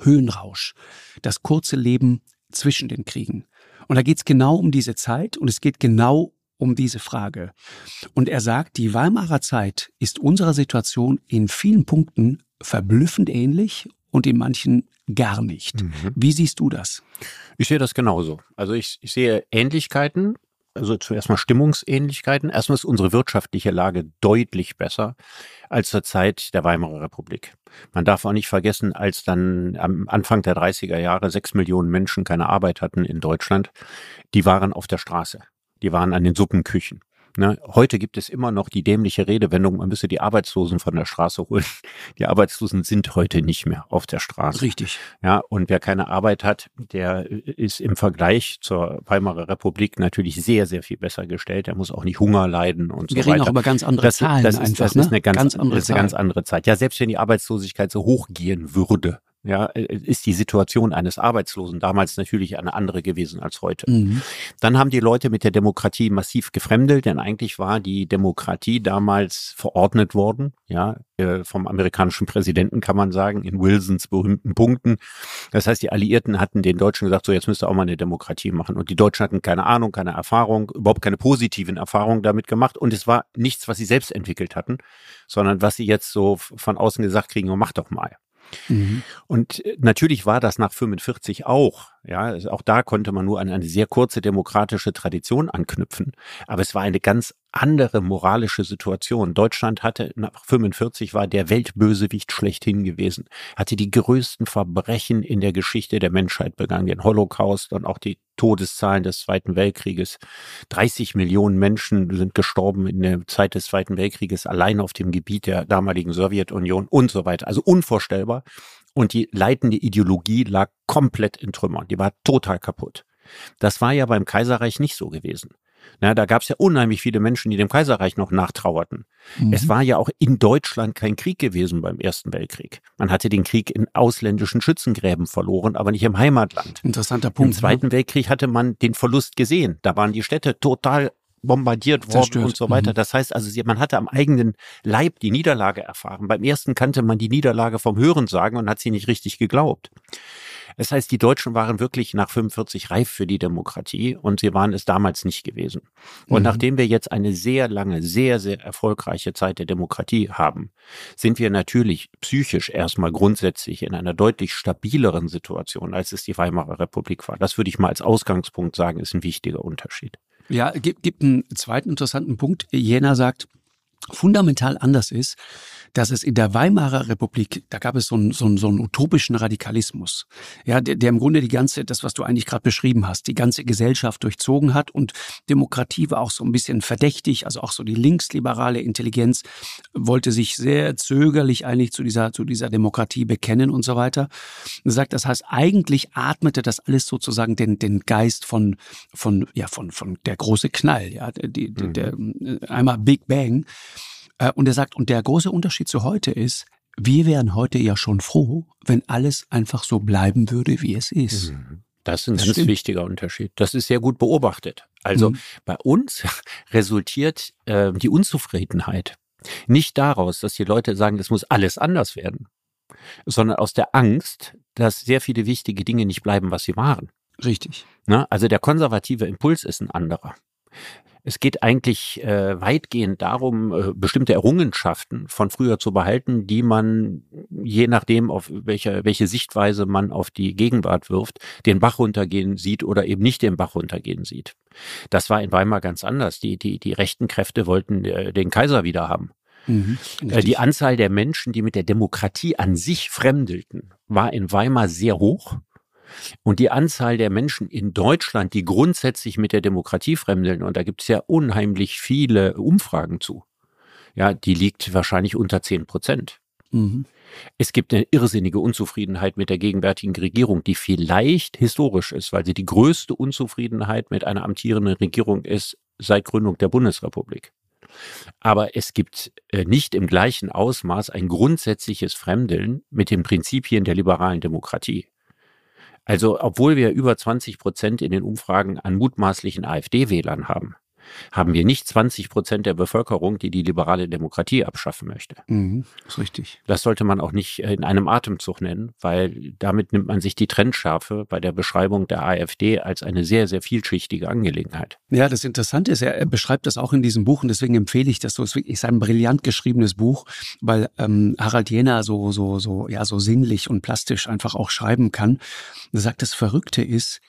Höhenrausch, das kurze Leben zwischen den Kriegen. Und da geht es genau um diese Zeit und es geht genau um diese Frage. Und er sagt, die Weimarer Zeit ist unserer Situation in vielen Punkten verblüffend ähnlich und in manchen gar nicht. Mhm. Wie siehst du das? Ich sehe das genauso. Also ich, ich sehe Ähnlichkeiten, also zuerst mal Stimmungsähnlichkeiten. Erstmal ist unsere wirtschaftliche Lage deutlich besser als zur Zeit der Weimarer Republik. Man darf auch nicht vergessen, als dann am Anfang der 30er Jahre sechs Millionen Menschen keine Arbeit hatten in Deutschland, die waren auf der Straße. Die waren an den Suppenküchen. Ne? Heute gibt es immer noch die dämliche Redewendung, man müsse die Arbeitslosen von der Straße holen. Die Arbeitslosen sind heute nicht mehr auf der Straße. Richtig. Ja, und wer keine Arbeit hat, der ist im Vergleich zur Weimarer Republik natürlich sehr, sehr viel besser gestellt. Der muss auch nicht Hunger leiden und Wir so weiter. Wir reden auch über ganz andere das, Zahlen das ist, einfach. Das ist eine ganz, ganz andere, das ist eine ganz andere Zeit. Ja, selbst wenn die Arbeitslosigkeit so hoch gehen würde, ja, äh, ist die Situation eines Arbeitslosen damals natürlich eine andere gewesen als heute. Mhm. Dann haben die Leute mit der Demokratie massiv gefremdelt, denn eigentlich war die Demokratie damals verordnet worden, ja, äh, vom amerikanischen Präsidenten kann man sagen, in Wilsons berühmten Punkten. Das heißt, die Alliierten hatten den Deutschen gesagt, so jetzt müsst ihr auch mal eine Demokratie machen. Und die Deutschen hatten keine Ahnung, keine Erfahrung, überhaupt keine positiven Erfahrungen damit gemacht. Und es war nichts, was sie selbst entwickelt hatten, sondern was sie jetzt so von außen gesagt kriegen, oh, mach doch mal. Mhm. Und äh, natürlich war das nach 45 auch. Ja, also auch da konnte man nur an eine sehr kurze demokratische Tradition anknüpfen. Aber es war eine ganz andere moralische Situation. Deutschland hatte nach 45 war der Weltbösewicht schlechthin gewesen, hatte die größten Verbrechen in der Geschichte der Menschheit begangen, den Holocaust und auch die Todeszahlen des Zweiten Weltkrieges. 30 Millionen Menschen sind gestorben in der Zeit des Zweiten Weltkrieges allein auf dem Gebiet der damaligen Sowjetunion und so weiter. Also unvorstellbar. Und die leitende Ideologie lag komplett in Trümmern. Die war total kaputt. Das war ja beim Kaiserreich nicht so gewesen. Na, da gab es ja unheimlich viele Menschen, die dem Kaiserreich noch nachtrauerten. Mhm. Es war ja auch in Deutschland kein Krieg gewesen beim Ersten Weltkrieg. Man hatte den Krieg in ausländischen Schützengräben verloren, aber nicht im Heimatland. Interessanter Punkt. Im ne? Zweiten ne? Weltkrieg hatte man den Verlust gesehen. Da waren die Städte total bombardiert worden Zerstört. und so weiter. Mhm. Das heißt also, man hatte am eigenen Leib die Niederlage erfahren. Beim ersten kannte man die Niederlage vom Hören sagen und hat sie nicht richtig geglaubt. Das heißt, die Deutschen waren wirklich nach 45 reif für die Demokratie und sie waren es damals nicht gewesen. Und mhm. nachdem wir jetzt eine sehr lange, sehr, sehr erfolgreiche Zeit der Demokratie haben, sind wir natürlich psychisch erstmal grundsätzlich in einer deutlich stabileren Situation, als es die Weimarer Republik war. Das würde ich mal als Ausgangspunkt sagen, ist ein wichtiger Unterschied. Ja, gibt, gibt einen zweiten interessanten Punkt. Jena sagt, fundamental anders ist, dass es in der Weimarer Republik, da gab es so einen, so einen, so einen utopischen Radikalismus, ja, der, der im Grunde die ganze, das, was du eigentlich gerade beschrieben hast, die ganze Gesellschaft durchzogen hat und Demokratie war auch so ein bisschen verdächtig, also auch so die linksliberale Intelligenz wollte sich sehr zögerlich eigentlich zu dieser, zu dieser Demokratie bekennen und so weiter. Und sagt, das heißt, eigentlich atmete das alles sozusagen den, den Geist von, von, ja, von, von der große Knall, ja, die, mhm. der, einmal Big Bang. Äh, und er sagt, und der große Unterschied zu heute ist, wir wären heute ja schon froh, wenn alles einfach so bleiben würde, wie es ist. Mhm. Das ist ein das ganz stimmt. wichtiger Unterschied. Das ist sehr gut beobachtet. Also mhm. bei uns resultiert äh, die Unzufriedenheit nicht daraus, dass die Leute sagen, es muss alles anders werden, sondern aus der Angst, dass sehr viele wichtige Dinge nicht bleiben, was sie waren. Richtig. Na, also der konservative Impuls ist ein anderer. Es geht eigentlich äh, weitgehend darum, äh, bestimmte Errungenschaften von früher zu behalten, die man, je nachdem, auf welche, welche Sichtweise man auf die Gegenwart wirft, den Bach runtergehen sieht oder eben nicht den Bach runtergehen sieht. Das war in Weimar ganz anders. Die, die, die rechten Kräfte wollten äh, den Kaiser wieder haben. Mhm, äh, die Anzahl der Menschen, die mit der Demokratie an sich fremdelten, war in Weimar sehr hoch. Und die Anzahl der Menschen in Deutschland, die grundsätzlich mit der Demokratie fremdeln, und da gibt es ja unheimlich viele Umfragen zu, ja, die liegt wahrscheinlich unter zehn Prozent. Mhm. Es gibt eine irrsinnige Unzufriedenheit mit der gegenwärtigen Regierung, die vielleicht historisch ist, weil sie die größte Unzufriedenheit mit einer amtierenden Regierung ist seit Gründung der Bundesrepublik. Aber es gibt äh, nicht im gleichen Ausmaß ein grundsätzliches Fremdeln mit den Prinzipien der liberalen Demokratie. Also obwohl wir über 20 Prozent in den Umfragen an mutmaßlichen AfD-Wählern haben, haben wir nicht 20 Prozent der Bevölkerung, die die liberale Demokratie abschaffen möchte. Mhm, ist richtig. Das sollte man auch nicht in einem Atemzug nennen, weil damit nimmt man sich die Trendschärfe bei der Beschreibung der AfD als eine sehr, sehr vielschichtige Angelegenheit. Ja, das Interessante ist, er beschreibt das auch in diesem Buch und deswegen empfehle ich das so. Es ist ein brillant geschriebenes Buch, weil ähm, Harald Jener so, so, so, ja, so sinnlich und plastisch einfach auch schreiben kann. Er sagt, das Verrückte ist,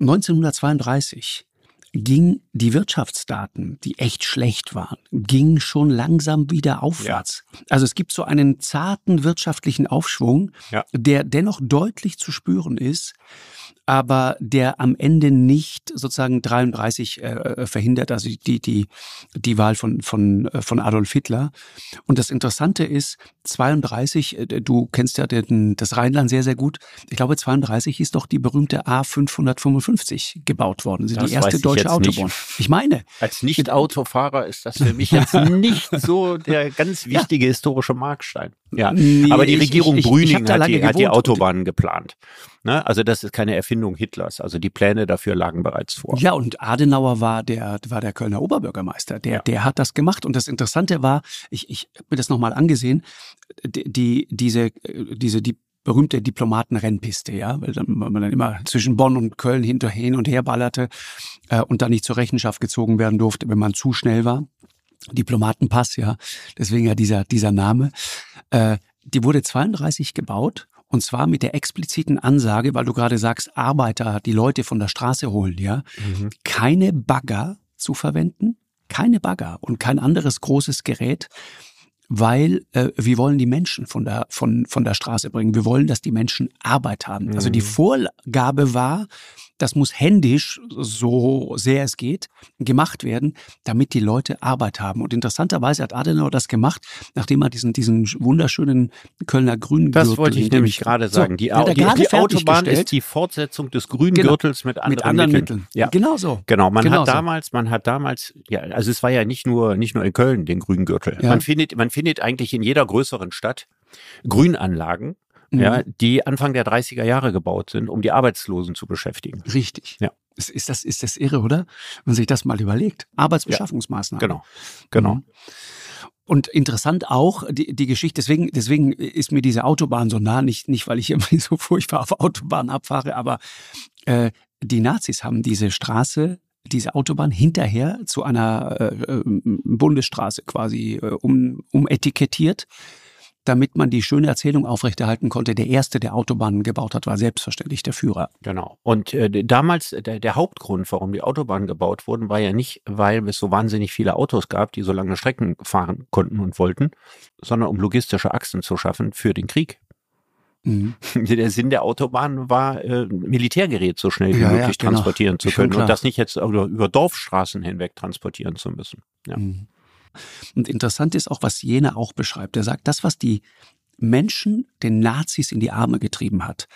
1932 ging die Wirtschaftsdaten, die echt schlecht waren, gingen schon langsam wieder aufwärts. Ja. Also es gibt so einen zarten wirtschaftlichen Aufschwung, ja. der dennoch deutlich zu spüren ist aber der am Ende nicht sozusagen 33 äh, verhindert, also die, die, die Wahl von, von, äh, von Adolf Hitler. Und das Interessante ist, 32, äh, du kennst ja den, das Rheinland sehr, sehr gut. Ich glaube, 32 ist doch die berühmte A555 gebaut worden. Das ist die erste deutsche Autobahn. Nicht. Ich meine. Als Nicht-Autofahrer ist das für mich jetzt nicht so der ganz wichtige ja. historische Markstein. Ja, nee, aber die Regierung ich, ich, Brüning ich hat, die, hat die Autobahnen geplant. Ne? Also das ist keine Erfindung Hitlers. Also die Pläne dafür lagen bereits vor. Ja, und Adenauer war der, war der Kölner Oberbürgermeister. Der, ja. der hat das gemacht. Und das Interessante war, ich, ich habe mir das nochmal angesehen, die, diese, diese, die berühmte Diplomatenrennpiste, ja, weil, dann, weil man dann immer zwischen Bonn und Köln hinter, hin und her ballerte äh, und dann nicht zur Rechenschaft gezogen werden durfte, wenn man zu schnell war. Diplomatenpass, ja, deswegen ja dieser, dieser Name. Äh, die wurde 32 gebaut und zwar mit der expliziten Ansage, weil du gerade sagst, Arbeiter, die Leute von der Straße holen, ja, mhm. keine Bagger zu verwenden, keine Bagger und kein anderes großes Gerät, weil äh, wir wollen die Menschen von der, von, von der Straße bringen. Wir wollen, dass die Menschen Arbeit haben. Mhm. Also die mhm. Vorgabe war, das muss händisch, so sehr es geht, gemacht werden, damit die Leute Arbeit haben. Und interessanterweise hat Adenauer das gemacht, nachdem er diesen, diesen wunderschönen Kölner Grüngürtel... Das wollte ich nämlich gerade sagen. Die, so, die, die Autobahn ist die Fortsetzung des Grüngürtels genau, mit anderen, mit anderen Mitteln. Mitteln. Ja. Genau so. Genau, man genau hat damals, man hat damals, ja, also es war ja nicht nur, nicht nur in Köln den Grüngürtel. Ja. Man findet, man findet eigentlich in jeder größeren Stadt Grünanlagen, mhm. ja, die Anfang der 30er Jahre gebaut sind, um die Arbeitslosen zu beschäftigen. Richtig. Ja. Ist, ist, das, ist das irre, oder? Wenn man sich das mal überlegt. Arbeitsbeschaffungsmaßnahmen. Ja, genau. Genau. Mhm. Und interessant auch die, die Geschichte, deswegen, deswegen ist mir diese Autobahn so nah, nicht, nicht weil ich irgendwie so furchtbar auf Autobahn abfahre, aber äh, die Nazis haben diese Straße, diese Autobahn hinterher zu einer äh, äh Bundesstraße quasi äh, um, umetikettiert damit man die schöne Erzählung aufrechterhalten konnte. Der erste, der Autobahnen gebaut hat, war selbstverständlich der Führer. Genau. Und äh, damals, der, der, Hauptgrund, warum die Autobahnen gebaut wurden, war ja nicht, weil es so wahnsinnig viele Autos gab, die so lange Strecken fahren konnten und wollten, sondern um logistische Achsen zu schaffen für den Krieg. Mhm. Der Sinn der Autobahn war, äh, Militärgerät so schnell wie ja, möglich ja, genau. transportieren zu können und das nicht jetzt über, über Dorfstraßen hinweg transportieren zu müssen. Ja. Mhm. Und interessant ist auch, was Jena auch beschreibt. Er sagt, das, was die Menschen den Nazis in die Arme getrieben hat.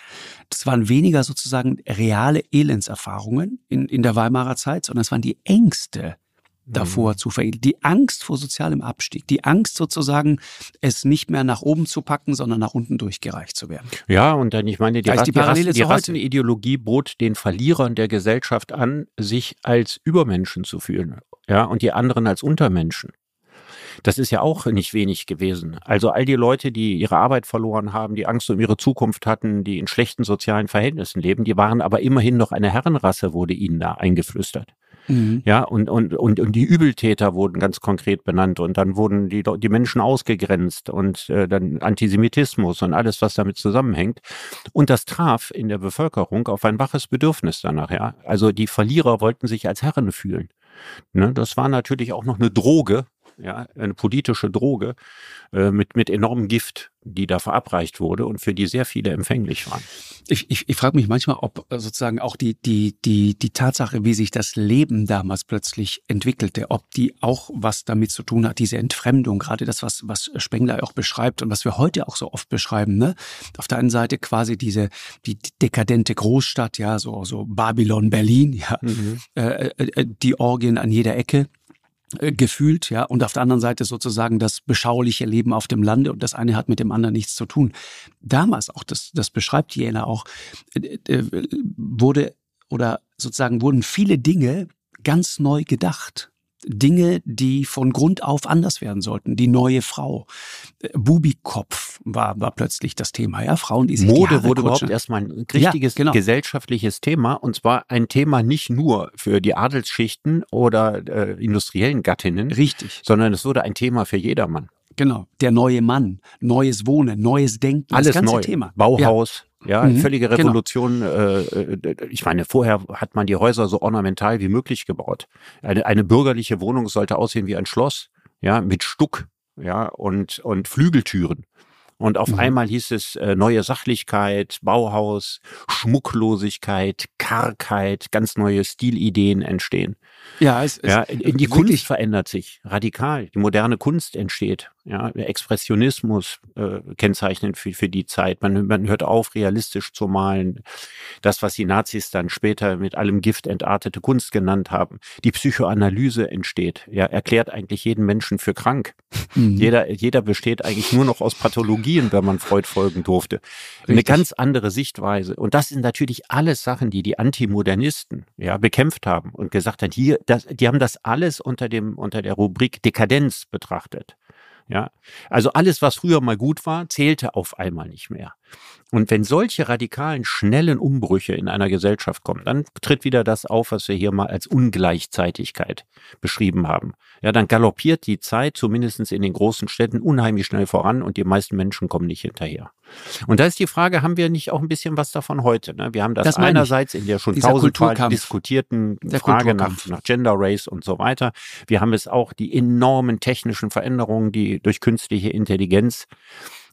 Das waren weniger sozusagen reale Elendserfahrungen in, in der Weimarer Zeit, sondern es waren die Ängste davor mhm. zu verhindern. Die Angst vor sozialem Abstieg, die Angst sozusagen, es nicht mehr nach oben zu packen, sondern nach unten durchgereicht zu werden. Ja, und dann, ich meine, die, Rast, die, Parallele die, Rast, die Rassenideologie bot den Verlierern der Gesellschaft an, sich als Übermenschen zu fühlen. Ja, und die anderen als Untermenschen. Das ist ja auch nicht wenig gewesen. Also all die Leute, die ihre Arbeit verloren haben, die Angst um ihre Zukunft hatten, die in schlechten sozialen Verhältnissen leben, die waren aber immerhin noch eine Herrenrasse, wurde ihnen da eingeflüstert. Mhm. Ja, und, und, und, und die Übeltäter wurden ganz konkret benannt und dann wurden die, die Menschen ausgegrenzt und äh, dann Antisemitismus und alles, was damit zusammenhängt. Und das traf in der Bevölkerung auf ein waches Bedürfnis danach, ja. Also die Verlierer wollten sich als Herren fühlen. Ne, das war natürlich auch noch eine Droge, ja, eine politische Droge äh, mit, mit enormem Gift, die da verabreicht wurde und für die sehr viele empfänglich waren. Ich, ich, ich frage mich manchmal, ob äh, sozusagen auch die, die, die, die Tatsache, wie sich das Leben damals plötzlich entwickelte, ob die auch was damit zu tun hat, diese Entfremdung, gerade das, was, was Spengler auch beschreibt und was wir heute auch so oft beschreiben. Ne? Auf der einen Seite quasi diese die dekadente Großstadt, ja, so, so Babylon, Berlin, ja, mhm. äh, äh, äh die Orgien an jeder Ecke äh, gefühlt, ja, und auf der anderen Seite sozusagen das beschauliche Leben auf dem Lande und das eine hat mit dem anderen nichts zu tun. Damals auch, das, das beschreibt Jena auch, äh, äh, wurde oder sozusagen wurden viele Dinge ganz neu gedacht. Dinge, die von Grund auf anders werden sollten. Die neue Frau. Äh, Bubikopf war, war plötzlich das Thema. Ja, Frauen, die sich Mode die wurde überhaupt erstmal ein richtiges ja, genau. gesellschaftliches Thema. Und zwar ein Thema nicht nur für die Adelsschichten oder äh, industriellen Gattinnen. Richtig. Sondern es wurde ein Thema für jedermann. Genau. Der neue Mann, neues Wohnen, neues Denken. Alles das ganze neu. Thema. Bauhaus. Ja. Ja, mhm. völlige genau. Revolution. Genau. Äh, ich meine, vorher hat man die Häuser so ornamental wie möglich gebaut. Eine, eine bürgerliche Wohnung sollte aussehen wie ein Schloss, ja, mit Stuck, ja, und, und Flügeltüren. Und auf mhm. einmal hieß es äh, neue Sachlichkeit, Bauhaus, Schmucklosigkeit, Kargheit, ganz neue Stilideen entstehen. Ja, es, ja, in, die Kunst verändert sich radikal. Die moderne Kunst entsteht. Ja, der Expressionismus äh, kennzeichnend für, für die Zeit. Man, man hört auf, realistisch zu malen. Das, was die Nazis dann später mit allem Gift entartete Kunst genannt haben. Die Psychoanalyse entsteht. Ja, erklärt eigentlich jeden Menschen für krank. Mhm. Jeder, jeder besteht eigentlich nur noch aus Pathologien, wenn man Freud folgen durfte. Richtig. Eine ganz andere Sichtweise. Und das sind natürlich alles Sachen, die die Antimodernisten ja bekämpft haben und gesagt haben, hier, das, die haben das alles unter dem unter der Rubrik Dekadenz betrachtet. Ja, also alles, was früher mal gut war, zählte auf einmal nicht mehr. Und wenn solche radikalen, schnellen Umbrüche in einer Gesellschaft kommen, dann tritt wieder das auf, was wir hier mal als Ungleichzeitigkeit beschrieben haben. Ja, dann galoppiert die Zeit, zumindest in den großen Städten, unheimlich schnell voran und die meisten Menschen kommen nicht hinterher. Und da ist die Frage, haben wir nicht auch ein bisschen was davon heute? Ne? Wir haben das, das einerseits in der schon tausendfach diskutierten der Frage nach, nach Gender, Race und so weiter. Wir haben es auch die enormen technischen Veränderungen, die durch künstliche Intelligenz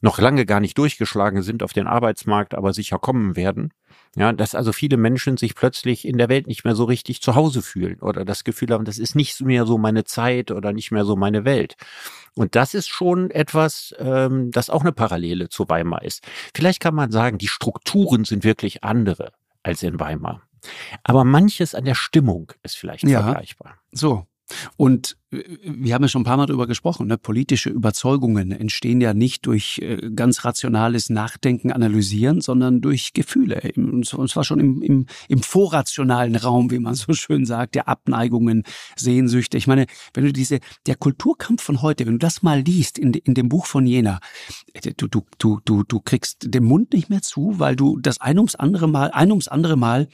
noch lange gar nicht durchgeschlagen sind auf den Arbeitsmarkt, aber sicher kommen werden. Ja, dass also viele Menschen sich plötzlich in der Welt nicht mehr so richtig zu Hause fühlen oder das Gefühl haben, das ist nicht mehr so meine Zeit oder nicht mehr so meine Welt. Und das ist schon etwas, ähm, das auch eine Parallele zu Weimar ist. Vielleicht kann man sagen, die Strukturen sind wirklich andere als in Weimar. Aber manches an der Stimmung ist vielleicht ja, vergleichbar. So, und äh, wir haben ja schon ein paar Mal darüber gesprochen, ne? politische Überzeugungen entstehen ja nicht durch äh, ganz rationales Nachdenken, Analysieren, sondern durch Gefühle. Und zwar schon im, im, im vorrationalen Raum, wie man so schön sagt, der Abneigungen, Sehnsüchte. Ich meine, wenn du diese, der Kulturkampf von heute, wenn du das mal liest in, in dem Buch von Jena, äh, du, du, du, du, du kriegst den Mund nicht mehr zu, weil du das ein ums andere Mal, ein ums andere Mal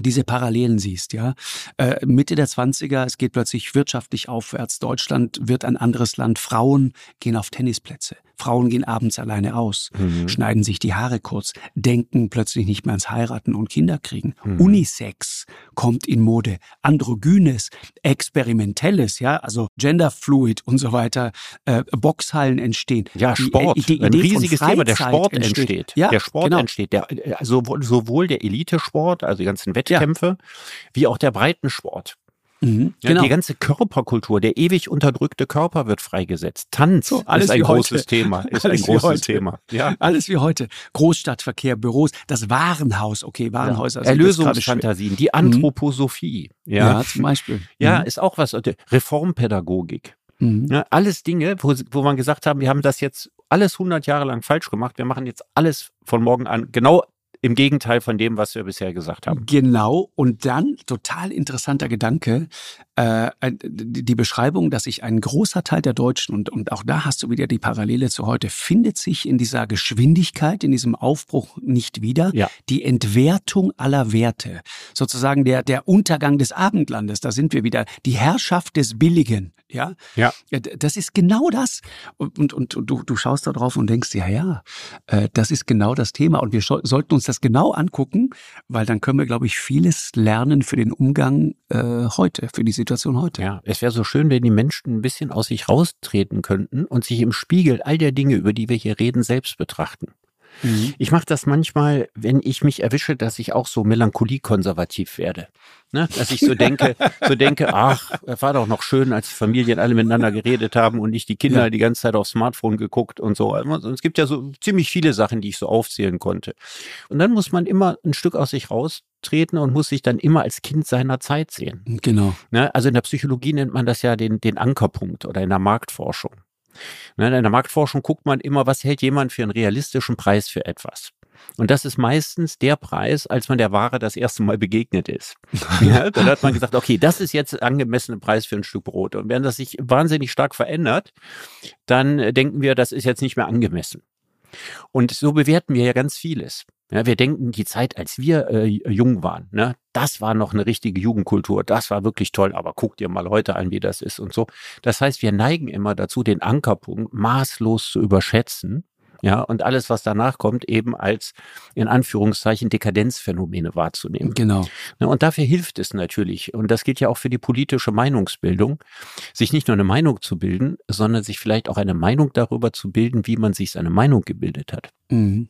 diese Parallelen siehst, ja. Äh, Mitte der 20er, es geht plötzlich wirtschaftlich aufwärts. Deutschland wird ein anderes Land. Frauen gehen auf Tennisplätze. Frauen gehen abends alleine aus, mhm. schneiden sich die Haare kurz, denken plötzlich nicht mehr ans Heiraten und Kinder kriegen. Mhm. Unisex kommt in Mode, androgynes, experimentelles, ja, also genderfluid und so weiter. Äh, Boxhallen entstehen. Ja, Sport, die, die, die ein riesiges Thema. Der Sport entsteht. entsteht. Ja, der Sport genau. entsteht. Der, also sowohl der Elitesport, also die ganzen Wettkämpfe, ja. wie auch der Breitensport. Mhm, genau. Die ganze Körperkultur, der ewig unterdrückte Körper wird freigesetzt. Tanz so, alles ist ein großes Thema. Ist alles ein großes Thema. Ja. Alles wie heute. Großstadtverkehr, Büros, das Warenhaus, okay, Warenhäuser. Ja. Erlösungsfantasien, die mhm. Anthroposophie. Mhm. Ja. ja, zum Beispiel. Ja, mhm. ist auch was. Reformpädagogik. Mhm. Ja, alles Dinge, wo, wo man gesagt haben, wir haben das jetzt alles 100 Jahre lang falsch gemacht. Wir machen jetzt alles von morgen an genau im Gegenteil von dem, was wir bisher gesagt haben. Genau. Und dann, total interessanter Gedanke, äh, die Beschreibung, dass sich ein großer Teil der Deutschen, und, und auch da hast du wieder die Parallele zu heute, findet sich in dieser Geschwindigkeit, in diesem Aufbruch nicht wieder. Ja. Die Entwertung aller Werte. Sozusagen der, der Untergang des Abendlandes. Da sind wir wieder. Die Herrschaft des Billigen. Ja. Ja. Das ist genau das. Und, und, und du, du schaust da drauf und denkst, ja, ja, äh, das ist genau das Thema. Und wir sollten uns das genau angucken, weil dann können wir, glaube ich, vieles lernen für den Umgang äh, heute, für die Situation heute. Ja, es wäre so schön, wenn die Menschen ein bisschen aus sich raustreten könnten und sich im Spiegel all der Dinge, über die wir hier reden, selbst betrachten. Mhm. Ich mache das manchmal, wenn ich mich erwische, dass ich auch so melancholie-konservativ werde. Ne? Dass ich so denke, so denke, ach, war doch noch schön, als Familien alle miteinander geredet haben und nicht die Kinder ja. die ganze Zeit aufs Smartphone geguckt und so. Also, es gibt ja so ziemlich viele Sachen, die ich so aufzählen konnte. Und dann muss man immer ein Stück aus sich raustreten und muss sich dann immer als Kind seiner Zeit sehen. Genau. Ne? Also in der Psychologie nennt man das ja den, den Ankerpunkt oder in der Marktforschung. Ne, in der Marktforschung guckt man immer, was hält jemand für einen realistischen Preis für etwas. Und das ist meistens der Preis, als man der Ware das erste Mal begegnet ist. ja, dann hat man gesagt, okay, das ist jetzt angemessene Preis für ein Stück Brot. Und wenn das sich wahnsinnig stark verändert, dann denken wir, das ist jetzt nicht mehr angemessen. Und so bewerten wir ja ganz vieles. Ja, wir denken, die Zeit, als wir äh, jung waren, ne, das war noch eine richtige Jugendkultur, das war wirklich toll, aber guck dir mal heute an, wie das ist und so. Das heißt, wir neigen immer dazu, den Ankerpunkt maßlos zu überschätzen ja, und alles, was danach kommt, eben als in Anführungszeichen Dekadenzphänomene wahrzunehmen. Genau. Und dafür hilft es natürlich, und das gilt ja auch für die politische Meinungsbildung, sich nicht nur eine Meinung zu bilden, sondern sich vielleicht auch eine Meinung darüber zu bilden, wie man sich seine Meinung gebildet hat. Mhm.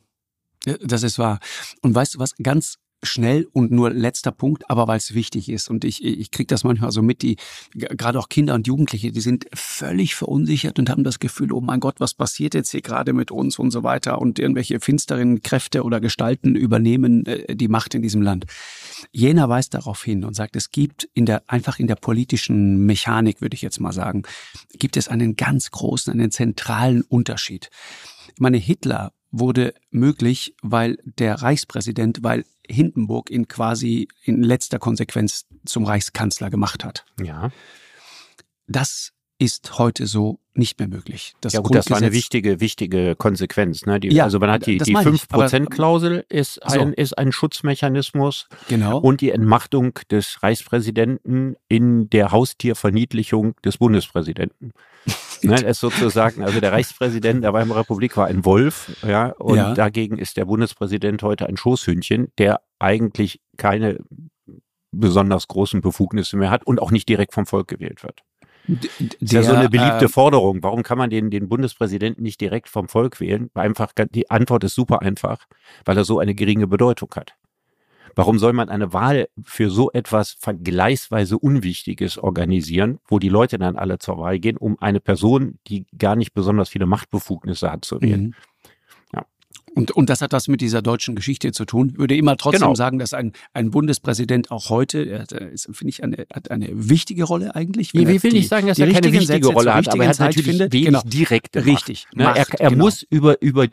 Das ist wahr. Und weißt du was, ganz schnell und nur letzter Punkt, aber weil es wichtig ist. Und ich, ich kriege das manchmal so mit, die gerade auch Kinder und Jugendliche, die sind völlig verunsichert und haben das Gefühl, oh mein Gott, was passiert jetzt hier gerade mit uns und so weiter. Und irgendwelche finsteren Kräfte oder Gestalten übernehmen äh, die Macht in diesem Land. Jena weist darauf hin und sagt, es gibt in der, einfach in der politischen Mechanik, würde ich jetzt mal sagen, gibt es einen ganz großen, einen zentralen Unterschied. Ich meine, Hitler wurde möglich, weil der Reichspräsident, weil Hindenburg ihn quasi in letzter Konsequenz zum Reichskanzler gemacht hat. Ja. Das ist heute so nicht mehr möglich. Das ja gut, das war eine wichtige, wichtige Konsequenz. Ne? Die, ja, also man hat die, die 5%-Klausel ist ein, so. ist ein Schutzmechanismus. Genau. Und die Entmachtung des Reichspräsidenten in der Haustierverniedlichung des Bundespräsidenten. ne, ist sozusagen, also der Reichspräsident der Weimarer Republik war ein Wolf, ja, und ja. dagegen ist der Bundespräsident heute ein Schoßhündchen, der eigentlich keine besonders großen Befugnisse mehr hat und auch nicht direkt vom Volk gewählt wird. Das ist ja so eine beliebte äh, Forderung. Warum kann man den, den Bundespräsidenten nicht direkt vom Volk wählen? Einfach, die Antwort ist super einfach, weil er so eine geringe Bedeutung hat. Warum soll man eine Wahl für so etwas vergleichsweise Unwichtiges organisieren, wo die Leute dann alle zur Wahl gehen, um eine Person, die gar nicht besonders viele Machtbefugnisse hat, zu wählen? Mhm. Und, und das hat was mit dieser deutschen Geschichte zu tun. Ich würde immer trotzdem genau. sagen, dass ein, ein Bundespräsident auch heute, finde ich, eine, hat eine wichtige Rolle eigentlich. Wie, wie will ich sagen, dass er keine wichtige Sätze Rolle hat, aber er hat natürlich findet. wenig genau. direkte Richtig. Ne? Macht, er, er genau. muss über, über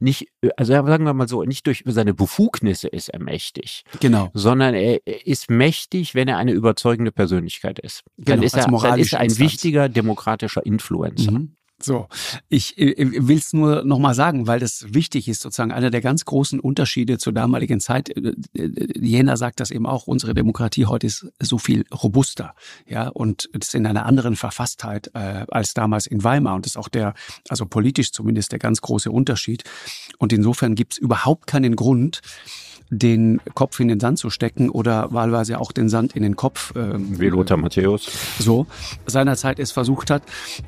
nicht, also sagen wir mal so, nicht durch seine Befugnisse ist er mächtig. Genau. Sondern er ist mächtig, wenn er eine überzeugende Persönlichkeit ist. Genau, dann, ist er, dann ist er ein Instanz. wichtiger demokratischer Influencer. Mhm. So, ich äh, will es nur nochmal sagen, weil das wichtig ist, sozusagen einer der ganz großen Unterschiede zur damaligen Zeit. Äh, äh, Jena sagt das eben auch, unsere Demokratie heute ist so viel robuster, ja, und ist in einer anderen Verfasstheit äh, als damals in Weimar und ist auch der, also politisch zumindest der ganz große Unterschied. Und insofern gibt es überhaupt keinen Grund, den Kopf in den Sand zu stecken oder wahlweise auch den Sand in den Kopf. Ähm, Wie Lothar Matthäus. So, seinerzeit es versucht hat.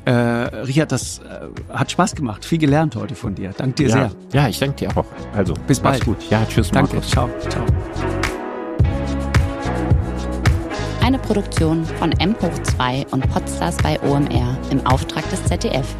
Äh, Richard, das äh, hat Spaß gemacht. Viel gelernt heute von dir. Dank dir ja. sehr. Ja, ich danke dir auch. Also, bis bald. gut. Ja, tschüss. Danke. Markus. Ciao. Ciao. Eine Produktion von M hoch 2 und Podstars bei OMR im Auftrag des ZDF.